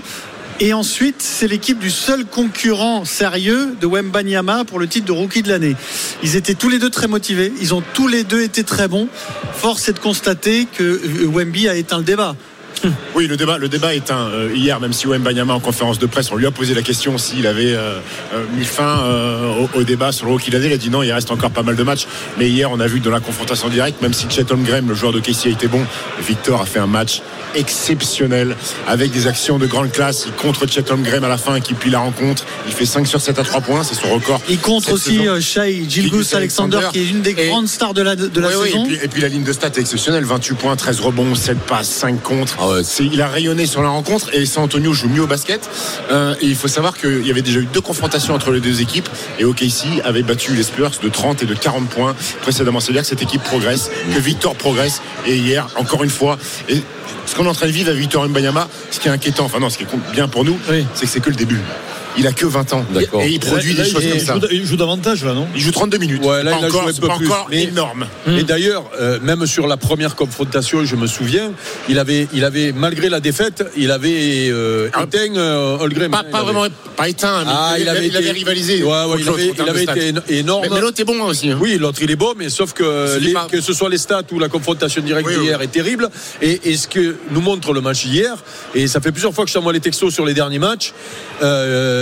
Et ensuite, c'est l'équipe du seul concurrent sérieux de Wembanyama pour le titre de rookie de l'année. Ils étaient tous les deux très motivés. Ils ont tous les deux été très bons. Force est de constater que euh, Wemby a éteint le débat. Oui, le débat, le débat est un. euh, hier, même si Wembanyama en conférence de presse, on lui a posé la question s'il avait euh, euh, mis fin euh, au, au débat sur le rookie de l'année. Il a dit non, il reste encore pas mal de matchs. Mais hier, on a vu dans la confrontation directe, même si Chet Holmgren, le joueur de Casey, a été bon, Victor a fait un match exceptionnel avec des actions de grande classe. Il contre Chet Holmgren à la fin, qui plie la rencontre. Il fait 5 sur 7 à 3 points, c'est son record. Il cette aussi Shai Gilgus Alexander, Alexander. qui est une des Et- grandes stars de la, de la Oui, oui, saison. et, puis, et puis la ligne de stats est exceptionnelle 28 points, 13 rebonds, 7 passes, 5 contre. Ah ouais. Il a rayonné sur la rencontre et San Antonio joue mieux au basket. Euh, et il faut savoir qu'il y avait déjà eu deux confrontations entre les deux équipes et OKC avait battu les Spurs de 30 et de 40 points précédemment. C'est-à-dire que cette équipe progresse, que Victor progresse. Et hier, encore une fois, et ce qu'on est en train de vivre avec Victor Mbanyama, ce qui est inquiétant, enfin non, ce qui est bien pour nous, Oui. c'est que c'est que le début. Il a que 20 ans. D'accord. Et il produit Là, des choses il comme ça. joue- Il joue davantage là, non? Il joue 32 minutes. Ouais, là, pas il a encore, joué un c'est peu pas plus. encore Mais- énorme. Et d'ailleurs, euh, même sur la première confrontation, je me souviens, il avait, il avait malgré la défaite, il avait euh, Ah. éteint euh. Pas, pas avait- vraiment, pas éteint, mais Ah, il, avait, il avait été- rivalisé. Ouais, ouais, contre il avait, il été stats. énorme. Mais, mais l'autre est bon aussi. hein. Oui, l'autre il est bon, mais sauf que C'est les- pas- que ce soit les stats ou la confrontation directe Oui, oui. d'hier est terrible. Et, et ce que nous montre le match hier, et ça fait plusieurs fois que je t'envoie les textos sur les derniers matchs. euh,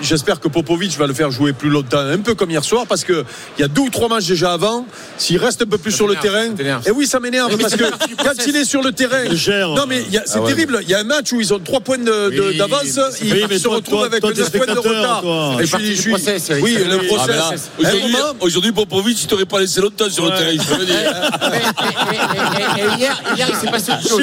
J'espère que Popovic va le faire jouer plus longtemps, un peu comme hier soir, parce que il y a deux ou trois matchs déjà avant. S'il reste un peu plus Ça sur le terrain, et oui, ça m'énerve parce que quand il est sur le terrain, Il gère. non mais il c'est Ah ouais. terrible. Il y a un match où ils ont trois points de- de- Oui, d'avance, ils oui, mais se toi, retrouvent toi, avec toi, 9 t'es points de retard. toi. Et je suis- je suis- process. Oui, le Ah, process. Aujourd'hui, Popovic, il t'aurait pas laissé longtemps sur le terrain, je le dis. Et, et- et- et hier, hier, il s'est passé autre chose.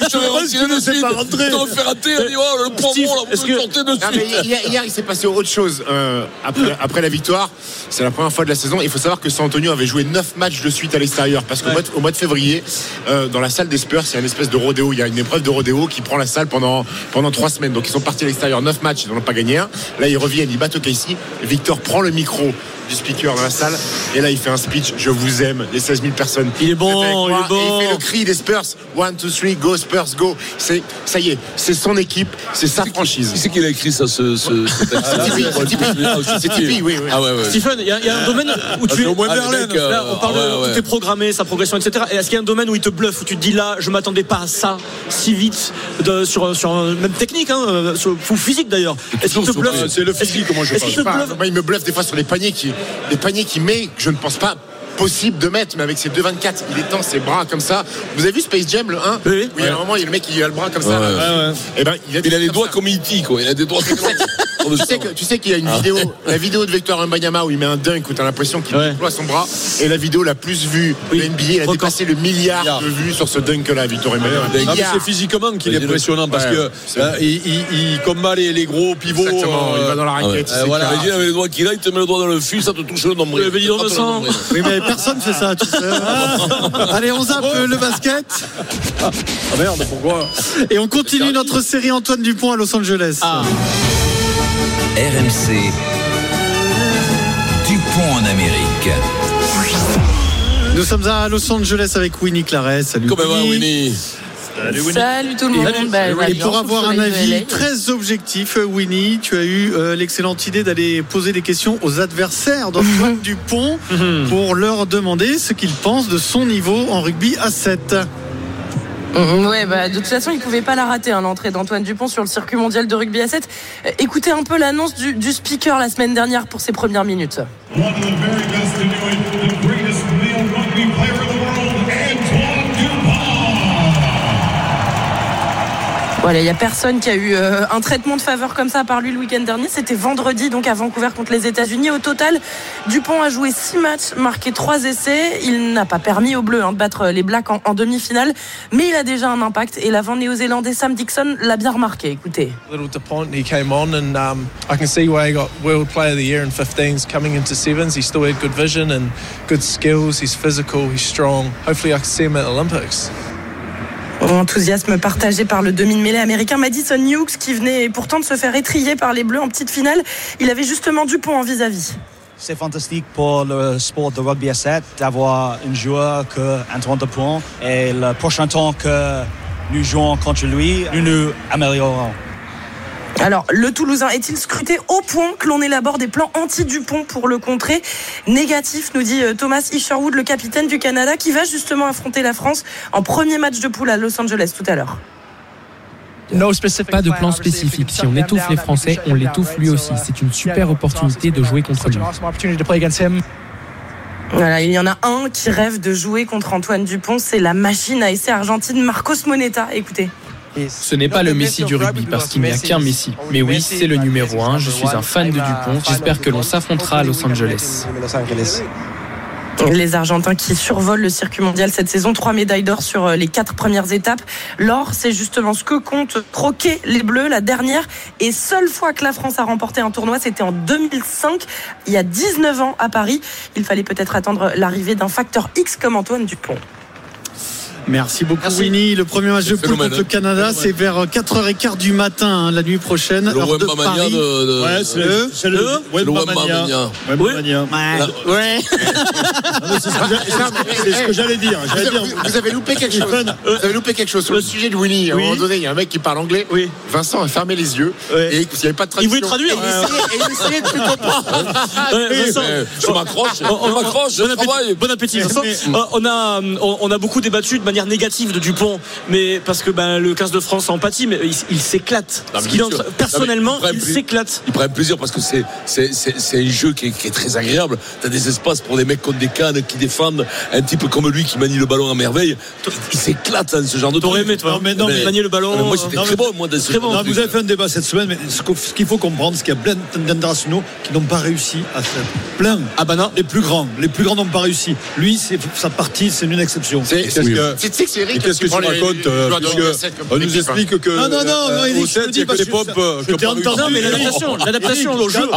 Je t'aurais retiré de suite. pas rentrer. T'aurais fait rater, elle dit, oh, le poumon, là, vous le sortez de suite. hier, hier, il s'est passé autre chose. Euh, après, après la victoire, c'est la première fois de la saison. Il faut savoir que San Antonio avait joué 9 matchs de suite à l'extérieur. Parce qu'au mois, de- au mois de février, euh, dans la salle des Spurs, il y a une espèce de rodéo. Il y a une épreuve de rodéo qui prend la salle pendant, pendant 3 semaines. Donc ils sont partis à l'extérieur 9 matchs, ils n'en ont pas gagné un. Là, ils reviennent, ils battent OKC. Victor prend le micro du speaker dans la salle. Et là, il fait un speech. Je vous aime, les 16 000 personnes. Il est bon, il est bon. Et il fait le cri des Spurs. 1, 2, 3, go Spurs, go. C'est, ça y est, c'est son équipe, c'est sa franchise. Qui c'est qui a écrit ça, ce, ce, ce texte C'est Tipeee, c'est Tipeee. Ah, Tipeee, oui, oui. Ah ouais, ouais. Stephen, il y, a- il y a un domaine où tu es. au moins Ah, mecs, euh, Là, on parle ah ouais, de tout est programmé, sa progression, etc. Et est-ce qu'il y a un domaine où il te bluffe, où tu te dis là, je m'attendais pas à ça si vite, de- sur, sur même technique, hein, euh, sur- physique d'ailleurs? Est-ce qu'il te bluffe? C'est le physique, moi je qu'il moi, il me bluffe des fois sur les paniers qui, les paniers qu'il met, que je ne pense pas possible de mettre, mais avec ses 2,24, il étend ses bras comme ça. Vous avez vu Space Jam, le 1 Oui, oui. il y a un moment, il y a le mec qui a le bras comme ça. Ouais, là. Et ben, il a, des Il a les doigts ça. comme E.T., quoi. Il a des doigts comme Tu sais que- tu sais qu'il y a une vidéo, la vidéo de Victor Mbanyama où il met un dunk où t'as l'impression qu'il Ouais. déploie son bras, et la vidéo la plus vue de Oui. NBA, il a dépassé le milliard de vues sur ce dunk-là, Victor Mbanyama. Ah, c'est physiquement qu'il est impressionnant parce ouais, que euh, il, il- il combat les, les gros pivots. Exactement, il euh, va dans la raquette. ouais. il Euh, voilà. Imagine avec les doigts qu'il a, il te met le doigt dans le fil, ça te touche le nombril. Euh, mais Vincent. nombril. Oui, mais personne fait ça, tu sais. Allez, on zappe euh, le basket Ah merde, pourquoi? Et on continue notre série Antoine Dupont à Los Angeles. RMC. Dupont en Amérique. Nous sommes à Los Angeles avec Winnie Claret. Salut. Comment va, Winnie Salut tout le monde. Bah, Et va pour avoir un avis très objectif, Winnie, tu as eu euh, l'excellente idée d'aller poser des questions aux adversaires d'Antoine Dupont pour leur demander ce qu'ils pensent de son niveau en rugby à 7. Mhm, Ouais, bah, de toute façon, il pouvait pas la rater, hein, l'entrée d'Antoine Dupont sur le circuit mondial de rugby à 7. Euh, Écoutez un peu l'annonce du, speaker la semaine dernière pour ses premières minutes. Voilà, il y a personne qui a eu euh, un traitement de faveur comme ça par lui le week-end dernier. C'était vendredi, donc à Vancouver contre les États-Unis. Au total, Dupont a joué 6 matchs, marqué 3 essais. Il n'a pas permis aux Bleus hein, de battre les Blacks en, demi-finale, mais il a déjà un impact. Et l'avant néo-zélandais Sam Dixon l'a bien remarqué. Écoutez. Little DuPont, he came on, and um, I can see why he got World Player of the Year in 15s. Coming into sevens, he still had good vision and good skills. He's physical, he's strong. Hopefully, I can see him at Olympics. Enthousiasme partagé par le demi-mêlée américain Madison Hughes qui venait pourtant de se faire étrier par les Bleus en petite finale. Il avait justement Dupont en vis-à-vis. C'est fantastique pour le sport de rugby à 7 d'avoir un joueur que Antoine Dupont et le prochain temps que nous jouons contre lui, nous nous améliorons. Alors, le Toulousain est-il scruté au point que l'on élabore des plans anti-Dupont pour le contrer Négatif, nous dit euh, Thomas Isherwood, le capitaine du Canada, qui va justement affronter la France en premier match de poule à Los Angeles tout à l'heure. Pas de plan spécifique. Si on étouffe les Français, on l'étouffe lui aussi. C'est une super opportunité de jouer contre lui. Voilà, il y en a un qui rêve de jouer contre Antoine Dupont, c'est la machine à essai argentine Marcos Moneta. Écoutez. Ce n'est pas le Messi du rugby parce qu'il n'y a qu'un Messi. Mais oui, c'est le numéro 1. Je suis un fan de Dupont. J'espère que l'on s'affrontera à Los Angeles. Les Argentins qui survolent le circuit mondial cette saison, trois médailles d'or sur euh, les quatre premières étapes. L'or, c'est justement ce que compte croquer les Bleus. La dernière et seule fois que la France a remporté un tournoi, c'était en 2005, il y a 19 ans à Paris. Il fallait peut-être attendre l'arrivée d'un facteur X comme Antoine Dupont. Merci beaucoup Winnie. Le premier match de poule contre le hein. Canada, c'est vers 4h15 du matin hein, la nuit prochaine. Le heure de Paris. de- de- Ouais, c'est le, c'est le, Le Wembamania. Wembamania. Ouais. C'est ce que j'allais dire. Vous J'allais avez, dire. vous avez loupé quelque chose. Vous avez loupé quelque chose sur le sujet de Winnie. À un Oui. moment donné, il y a un mec qui parle anglais. Oui. Vincent a fermé les yeux. Ouais. Et il n'y avait pas de Il traduction. voulait traduire. Et il essayait, il de plus comprendre. Ouais, Vincent, Je m'accroche, je m'accroche, je Bon appétit, travaille. bon appétit, Vincent. Euh, on, a, on, on a beaucoup débattu de manière négative de Dupont, mais parce que ben, le 15 de France a empathie, mais il, il s'éclate. Non, personnellement, il s'éclate. Il prend plaisir parce que c'est c'est c'est c'est un jeu qui est, qui est très agréable. T'as des espaces pour des mecs contre des cannes qui défendent, un type comme lui qui manie le ballon à merveille. Il, il s'éclate dans ce genre de T'aurais truc. aimé, toi, Non, mais non, mais- manier le ballon. Mais moi c'était très bon moi dans ce Très bon. vous avez fait un débat cette semaine, mais ce qu'il faut comprendre, c'est qu'il y a plein d'internationaux qui n'ont pas réussi à faire. Plein. Ah bah non. Les plus grands. Les plus grands n'ont pas réussi. Lui, c'est sa partie, c'est une exception. C'est- Qu'est-ce oui. que- C'est tu sais que c'est Et Eric qu'est-ce que tu racontes euh, On nous explique que. Non, non, non, euh, non, Eric, au je 7, te il y a dis que parce des euh, je qui ont t'ai entendu. Mais l'adaptation, l'adaptation au jeu.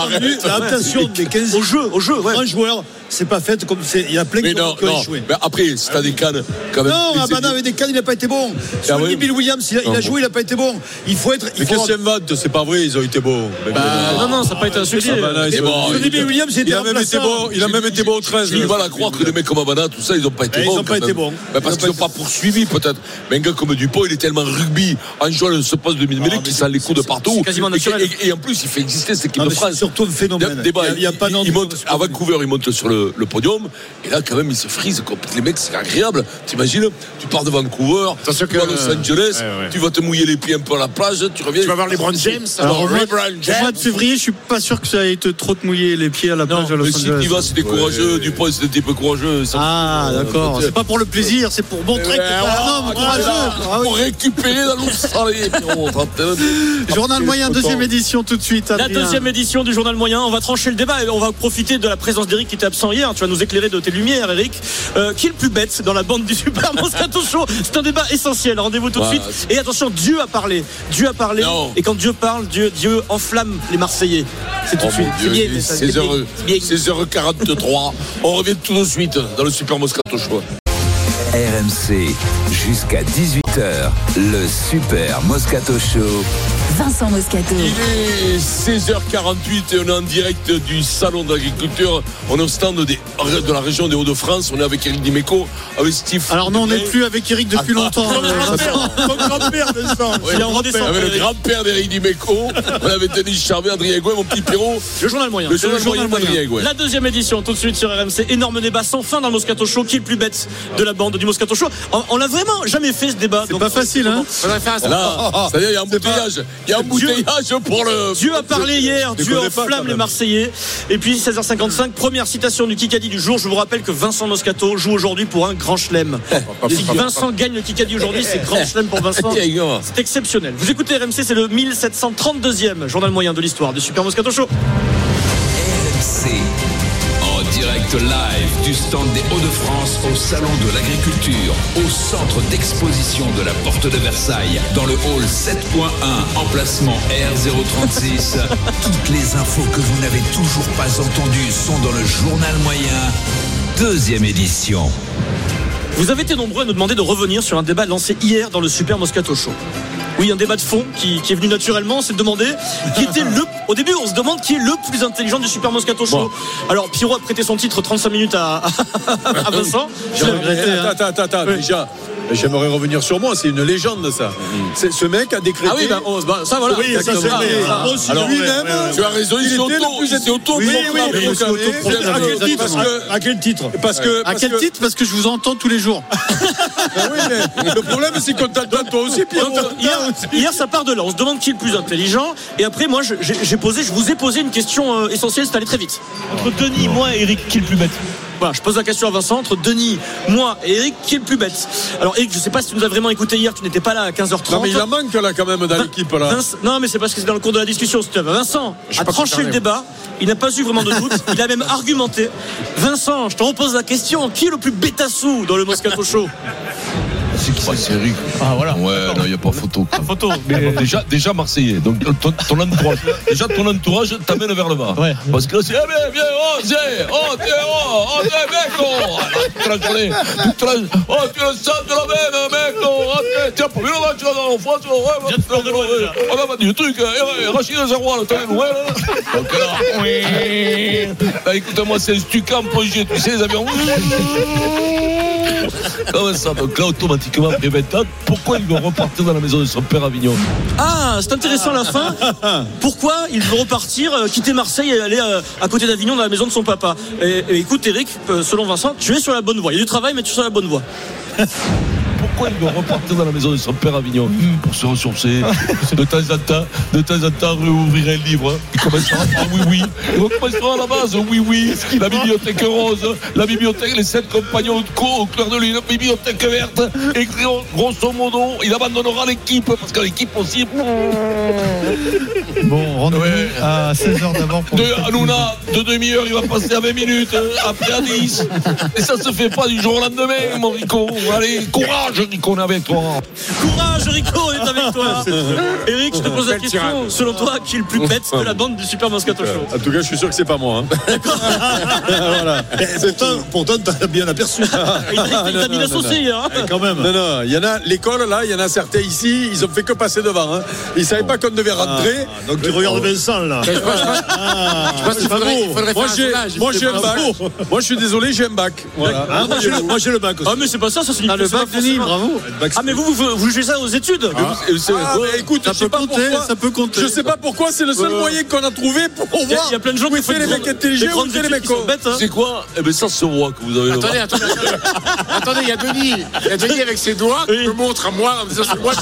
L'adaptation des 15 Au jeu, au jeu, ouais. grands joueurs, c'est pas fait comme c'est. Il y a plein Mais qui ont non, qui ont non. échoué. Mais après, si t'as des cannes, quand même. Non, ah bah non, avec des cannes, il n'a pas été bon. Sur oui. Bill Williams, il a, il joué, il n'a pas été bon. Il faut être. Il Mais qu'est-ce qu'il invente C'est pas vrai, ils ont été bons. Bah, non, non, ça n'a pas été un succès. Ah bah Bill Williams, il il a même été bon. Il a même été bon au 13. J'ai du mal à croire que les mecs comme Abana, tout ça, ils n'ont pas été Eh, ils bons. ont pas été bons. Parce Ils ont qu'ils n'ont pas poursuivi, peut-être. Mais un gars comme Dupont, il est tellement rugby, en jouant ce poste de mid-mêlée, qui sent les coups de partout. Et- naturel. Et, et en plus, il fait exister cette équipe de France. c'est surtout un phénomène. Il il il, il monte, à Vancouver, il monte sur le, le podium. Et là, quand même, il se frise. Les mecs, c'est agréable. T'imagines Tu pars de Vancouver, tu vas à Los Angeles, Ouais, ouais. tu vas te mouiller les pieds un peu à la plage, tu reviens. Tu vas voir les Brown James. Alors, au mois, LeBron au mois de février, je suis pas sûr que ça ait été trop te mouiller les pieds à la plage à Los Mais si Angeles. tu y vas, c'est des courageux. Dupont, c'est des types courageux. Ça- Ah, d'accord. C'est pas pour le plaisir, c'est pour montrer que t'es un homme courageux. Ah. Pour récupérer la. Journal moyen, deuxième édition tout de suite. La deuxième édition du journal moyen, on va trancher le débat et on va profiter de la présence d'Eric qui était absent hier. Tu vas nous éclairer de tes lumières, Eric. Euh, qui est le plus bête dans la bande du Super Moscato Show C'est un débat essentiel. Rendez-vous tout de suite. Et attention, Dieu a parlé. Dieu a parlé. Non. Et quand Dieu parle, Dieu, Dieu enflamme les Marseillais. C'est tout Oh de suite. C'est Dieu, bien, ça, c'est 16 bien. heures- C'est bien. 16h43. On revient tout de suite dans le Super Moscato Show. RMC jusqu'à 18h, le Super Moscato Show. Vincent Moscato. Il est 16h48 et on est en direct du salon d'agriculture. On est au stand des- de la région des Hauts-de-France. On est avec Eric Dimeco, avec Steve. Alors non, on n'est plus avec Eric depuis longtemps. Ton euh, grand-père, Avec le grand-père d'Eric Dimeco. On avait Denis Charvet, Adrien Gouin, mon petit Pierrot. Le journal moyen. Le journal moyen d'Adrien Gouin. La deuxième édition, tout de suite sur RMC. Énorme débat sans fin dans le Moscato Show. Qui est le plus bête de la bande du Moscato Show? On, on l'a vraiment jamais fait ce débat. C'est pas facile, hein Là, c'est-à-dire, il y a un bouteillage. Il y a un bouteillage pour le. Dieu a parlé hier, Dieu enflamme les. Marseillais. Et puis 16h55, première citation du Kikadi du jour. Je vous rappelle que Vincent Moscato joue aujourd'hui pour un grand chelem. Si Vincent gagne le Kikadi aujourd'hui, c'est grand chelem pour Vincent. C'est exceptionnel. Vous écoutez RMC, c'est le 1732e journal moyen de l'histoire du Super Moscato Show. RMC. Direct live du stand des Hauts-de-France au Salon de l'Agriculture, au centre d'exposition de la Porte de Versailles, dans le hall 7.1, emplacement R036. Toutes les infos que vous n'avez toujours pas entendues sont dans le journal moyen, deuxième édition. Vous avez été nombreux à nous demander de revenir sur un débat lancé hier dans le Super Moscato Show. Oui, un débat de fond qui, qui est venu naturellement, c'est de demander qui était le. Au début, on se demande qui est le plus intelligent du Super Moscato Show. Alors, Pierrot a prêté son titre 35 minutes à, à Vincent. J'ai regretté. Attends, attends, attends. Déjà, j'aimerais revenir sur moi. C'est une légende, ça. C'est- Ce mec a décrété. Ah oui, bah, on- bah, ça, voilà. Oui, ça, c'est vrai. Ah, Alors, lui-même, ouais, ouais, ouais. Tu as raison, il il était auto- le plus auto- Oui, oui, oui. À quel titre. Parce que- À quel titre Parce que. À quel que- titre Parce que je vous entends tous les jours. Ah oui, mais le problème, c'est qu'on t'entend toi aussi, Pierrot. Hier, hier, ça part de là. On se demande qui est le plus intelligent. Et après, moi, je- j'ai posé, je vous ai posé une question euh, essentielle. C'est allé très vite. Entre Denis, moi et Eric, qui est le plus bête? Voilà, je pose la question à Vincent entre Denis, moi et Eric, qui est le plus bête? Alors, Eric, je sais pas si tu nous as vraiment écouté hier. Tu n'étais pas là à 15h30. Non, mais il en manque là, quand même, dans l'équipe, là. Vince- non, mais c'est parce que c'est dans le cours de la discussion. si tu veux. Vincent Je a tranché le débat. Il n'a pas eu vraiment de doute. Il a même argumenté. Vincent, je te repose la question. Qui est le plus bêtassou dans le Moscato Show? C'est qui c'est Eric? Ah voilà. Ouais, non, il n'y a pas photo. Photo. Mais déjà, déjà Marseillais. Donc ton, ton entourage, déjà ton entourage t'amène vers le bas. Ouais. Parce que là, c'est eh bien, viens, oh, oh, t'es, oh, oh, t'es, mec, oh, toute la journée, toute la, oh, tu le sens de la veine, mec, oh, tu pas vu le match, là, dans France, oh, ouais, on a le truc, eh, ouais, Rachid Zeroual, t'as les nouvelles, là. Donc là, oui. Là, écoute-moi, c'est un stucam tu sais, les avions. Comment ça Donc là, automatiquement, après 20 ans, pourquoi il veut repartir dans la maison de son père Avignon? Ah, c'est intéressant la fin. Pourquoi il veut repartir, euh, quitter Marseille et aller euh, à côté d'Avignon dans la maison de son papa? Et, et écoute, Eric, euh, selon Vincent, tu es sur la bonne voie. Il y a du travail, mais tu es sur la bonne voie. Pourquoi il veut repartir dans la maison de son père à Avignon Pour se ressourcer. De temps en temps, de temps en temps, réouvrir un livre. Il commencera par oui, oui. Il recommencera à la base, oui, oui. La bibliothèque rose, la bibliothèque, les sept compagnons de cour au clair de lune, la bibliothèque verte. Et grosso modo, il abandonnera l'équipe parce que l'équipe aussi. Bon, rendez-vous Ouais. à 16h d'avant pour De Hanouna, de demi-heure, il va passer à 20 minutes, euh, après à 10. Et ça se fait pas du jour au lendemain, mon Rico. Allez, courage, Rico, on est avec toi. Courage, Rico, on est avec toi. Eric, je te pose la question. tirade. Selon toi, qui est le plus bête de la bande du Super Moscato Show En tout cas, je suis sûr que c'est pas moi. hein. voilà. Pourtant, pourtant t'as bien aperçu. Il t'a- il t'a mis non, l'associé hier. hein. Quand même. Non, non, il y en a, l'école, là, il y en a certains ici, ils ont fait que passer devant. Hein. Ils savaient pas qu'on devait rentrer. Donc tu regardes Vincent là. Je pense, Ah, qu'il faudrait, Moi, j'ai, sondage. moi, j'ai un bac. Moi, je suis désolé, j'ai un bac. Ah, moi j'ai le, bac aussi. Ah mais c'est pas ça, ça c'est Ah, le bac, Denis, bravo. Ah mais vous, vous, vous jugez ça aux études c'est- Ah, ouais, écoute, ça je sais peut pas compter, pourquoi. ça peut compter. Je sais pas pourquoi, c'est le seul Euh, moyen qu'on a trouvé pour Il y, a- voir. il y a plein de gens qui font les mecs intelligents, étaient les mecs bêtes. hein. C'est quoi Eh bien, ça se voit que vous avez le Attendez, attendez, attendez. Attendez, il y a Denis. Il y a Denis avec ses doigts qui me montre à moi en me disant c'est moi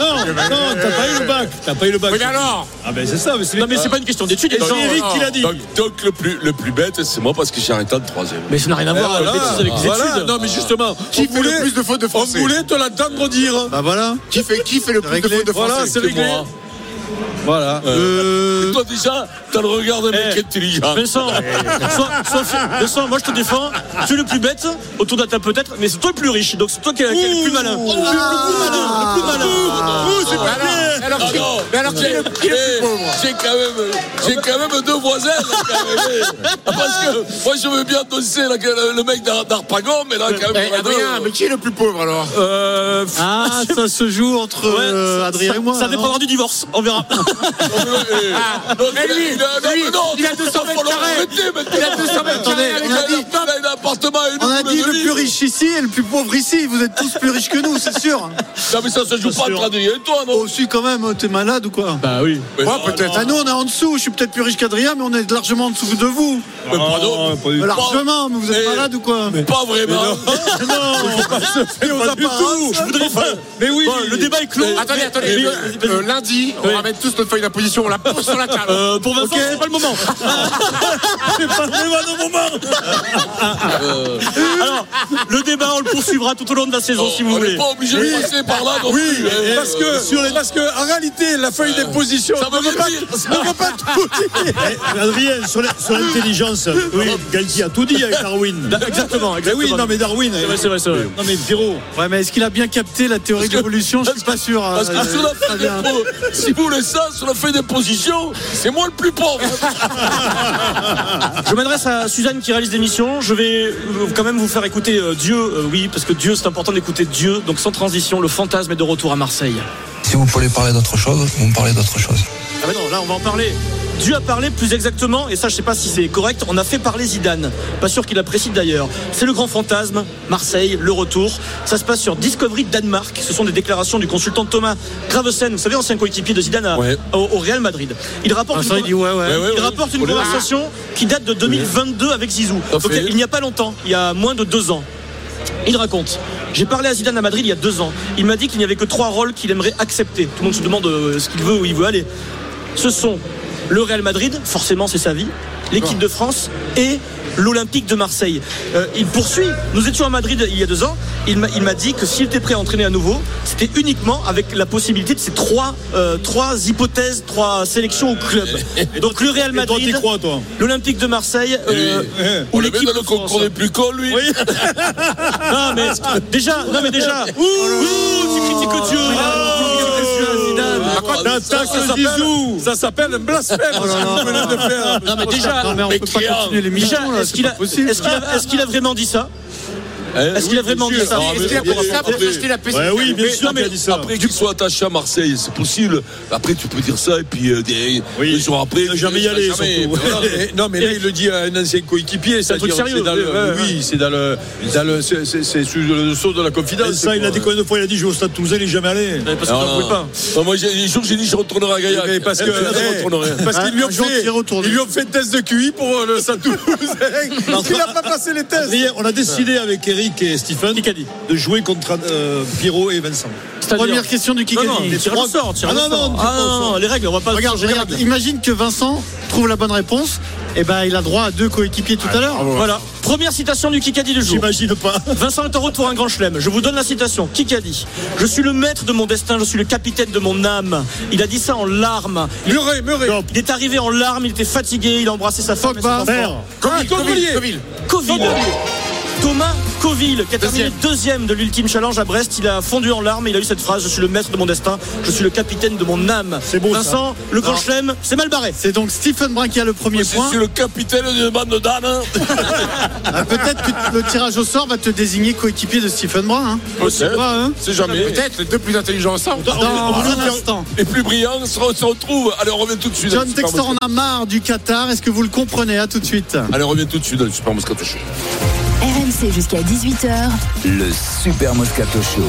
Non, non, t'as pas eu le bac. T'as pas eu le bac. Mais alors? Ah ben c'est ça, mais c'est Non mais c'est pas une question d'études. C'est Eric qui l'a dit. Donc, le, plus, le plus bête, c'est moi parce que j'ai arrêté en troisième. Mais ça n'a rien à voir avec les études. Non, mais justement, Qui fait le voulait, plus de fautes de français voulait te l'entendre dire. Bah voilà. Qui fait, qui fait le plus de fautes de Voilà, c'est réglé. Voilà. Euh... Toi déjà, t'as le regard d'un mec Eh, intelligent. Vincent, sois- sois- Vincent, moi je te défends. Tu es le plus bête, autour de la table peut-être, mais c'est toi le plus riche. Donc c'est toi qui es, le plus malin. Le plus malin, le plus malin. Ouh, c'est pas bien. alors qui- non, mais alors qui est le- qui est le plus pauvre J'ai quand même, j'ai quand même deux voisins. là, quand même. Ah, Parce que moi je veux bien que le, le mec d'Ar- d'Arpagon, mais là quand même. Eh, Adrien, mais qui est le plus pauvre alors? Euh, Ah, ça se joue entre ouais, euh, Adrien ça, et moi. ça non dépendra du divorce, on verra. Non, Mais lui, il a, non, lui, non, il a 200 faut mètres carrés. Il a 200 mètres Attendez, carrés avec Il a un un- lit. il a un appartement et une On a dit le plus riche ici et le plus pauvre ici. Vous êtes tous plus riches que nous, c'est sûr. Non, mais ça se joue pas entre Adrien et toi, non? Oh, si, quand même, t'es malade ou quoi? Bah oui. Non, peut-être. Ah, nous, on est en dessous. Je suis peut-être plus riche qu'Adrien, mais on est largement en dessous de vous. Mais pardon. Largement, mais vous êtes malade ou quoi? Pas vraiment. aux apparences. Je voudrais faire. Mais oui. Bon, le débat est clos. Attendez, attendez. Mais- euh, euh, lundi, on Oui. ramène tous notre feuille d'imposition, on la pose sur la table. Euh, pour Vincent, c'est pas le moment. C'est pas le moment. Alors, le débat, on le poursuivra tout au long de la saison, si vous On voulez. n'est pas obligé de passer par là non Oui, hein. parce que, sur les, parce que en réalité, la feuille d'imposition Ça ne veut pas, ne veut pas tout dire. Adrien, sur l'intelligence, oui, Galtier a tout dit avec Darwin. Da- Exactement, Mais exactement. oui, non mais Darwin. C'est vrai, c'est vrai, c'est vrai. Non mais Pierrot. Ouais, mais est-ce qu'il a bien capté la théorie de l'évolution Je suis pas sûr. Parce que euh, sur la très feuille bien. d'impo- si vous voulez ça, sur la feuille d'imposition, c'est moi le plus pauvre. Je m'adresse à Suzanne qui réalise l'émission. Je vais euh, quand même vous faire écouter euh, Dieu, euh, oui, parce que Dieu, c'est important d'écouter Dieu. Donc sans transition, le fantasme est de retour à Marseille. Si vous voulez parler d'autre chose, vous me parlez d'autre chose. Ah mais non, là on va en parler. Dieu a parlé plus exactement, et ça je sais pas si c'est correct, on a fait parler Zidane. Pas sûr qu'il apprécie d'ailleurs. C'est le grand fantasme, Marseille, le retour. Ça se passe sur Discovery Danemark. Ce sont des déclarations du consultant Thomas Gravesen, vous savez, ancien coéquipier de Zidane à- Ouais. au, au Real Madrid. Il rapporte Ah, une, il dit ouais, ouais. Ouais, ouais, il ouais. rapporte une On est- conversation qui date de 2022 avec Zizou. À Donc il n'y a pas longtemps, il y a moins de deux ans. Il raconte J'ai parlé à Zidane à Madrid il y a deux ans. Il m'a dit qu'il n'y avait que trois rôles qu'il aimerait accepter. Tout le monde se demande euh, ce qu'il veut, où il veut aller. Ce sont le Real Madrid, forcément c'est sa vie, l'équipe de France et l'Olympique de Marseille. Euh, il poursuit. Nous étions à Madrid il y a deux ans. Il m'a dit que s'il était prêt à entraîner à nouveau, c'était uniquement avec la possibilité de ces trois, euh, trois hypothèses, trois sélections au club. Donc le Real Madrid, crois, toi l'Olympique de Marseille euh, On ou l'équipe de le France. concours des plus cons, lui. Non mais déjà, non mais déjà. Ouh, ouh, tu critiques Dieu. Par contre, ça, T'attaques ça s'appelle- Zizou. Ça s'appelle un blasphème. Oh là là. ce que vous venez de faire. Non mais déjà, Non, mais on peut pas continuer l'émission. est-ce qu'il a, vraiment dit ça? Est-ce qu'il a vraiment dit ça Est-ce qu'il a pris ça pour acheter la PC Ouais, oui, bien Mais- sûr mais qu'il a dit ça. Après qu'il soit attaché à Marseille, c'est possible. Après, tu peux dire ça et puis euh, des, jours après, Ne jamais y aller, jamais. surtout. Voilà. Et- Non mais là il le dit à un ancien coéquipier, C'est un truc sérieux, c'est dans le, ouais, ouais. oui, c'est dans le, dans le, c'est- c'est c'est sous le saut de la confidence. Ça, il a dit combien de fois Il a dit je vais au stade Toulousain, il n'est jamais allé. Parce non. pouvez pas. Moi, j'ai- les jours, j'ai dit je retournerai à Gaillac. Parce Eh, eh, parce qu'ils lui ont fait ils lui ont fait test de QI pour euh, le Stade Toulousain. Parce qu'il n'a pas passé les tests. On a décidé avec Eric et Stephen Qui qu'a dit de jouer contre euh, Pierrot et Vincent. Première question du Non, Kikadi. non, Les sort, Ah, non, sort. non, Ah, non, les règles, on va pas. Regarde, les regarde, règles. imagine que Vincent trouve la bonne réponse. Et ben, il a droit à deux coéquipiers tout à l'heure. Voilà. Première citation du Kikadi du jour. J'imagine pas. Vincent est en route pour un grand chelem. Je vous donne la citation. Kikadi. Je suis le maître de mon destin, je suis le capitaine de mon âme. Il a dit ça en larmes. Il, Murray, Murray. il est arrivé en larmes, il était fatigué, il a embrassé sa femme et ses Covelier. Coville. Thomas Coville, qui a terminé deuxième de l'ultime challenge à Brest. Il a fondu en larmes. Il a eu cette phrase Je suis le maître de mon destin. Je suis le capitaine de mon âme. C'est beau, ça. Vincent, le grand chelem, c'est mal barré. C'est donc Stephen Brun qui a le premier Je point. suis le capitaine d'une bande d'ânes. hein. Ah, Peut-être que le tirage au sort va te désigner coéquipier de Stephen Brun. Hein. Peut-être. pas, hein. C'est jamais. Peut-être les deux plus intelligents ensemble. Dans un instant. Les plus brillants se re- se retrouvent. Allez, on revient tout de suite. John Textor en a marre du Qatar. Est-ce que vous le comprenez? À tout de suite. Allez, on revient tout de suite dans le Super Moscato Show. Jusqu'à 18h. Le Super Moscato Show.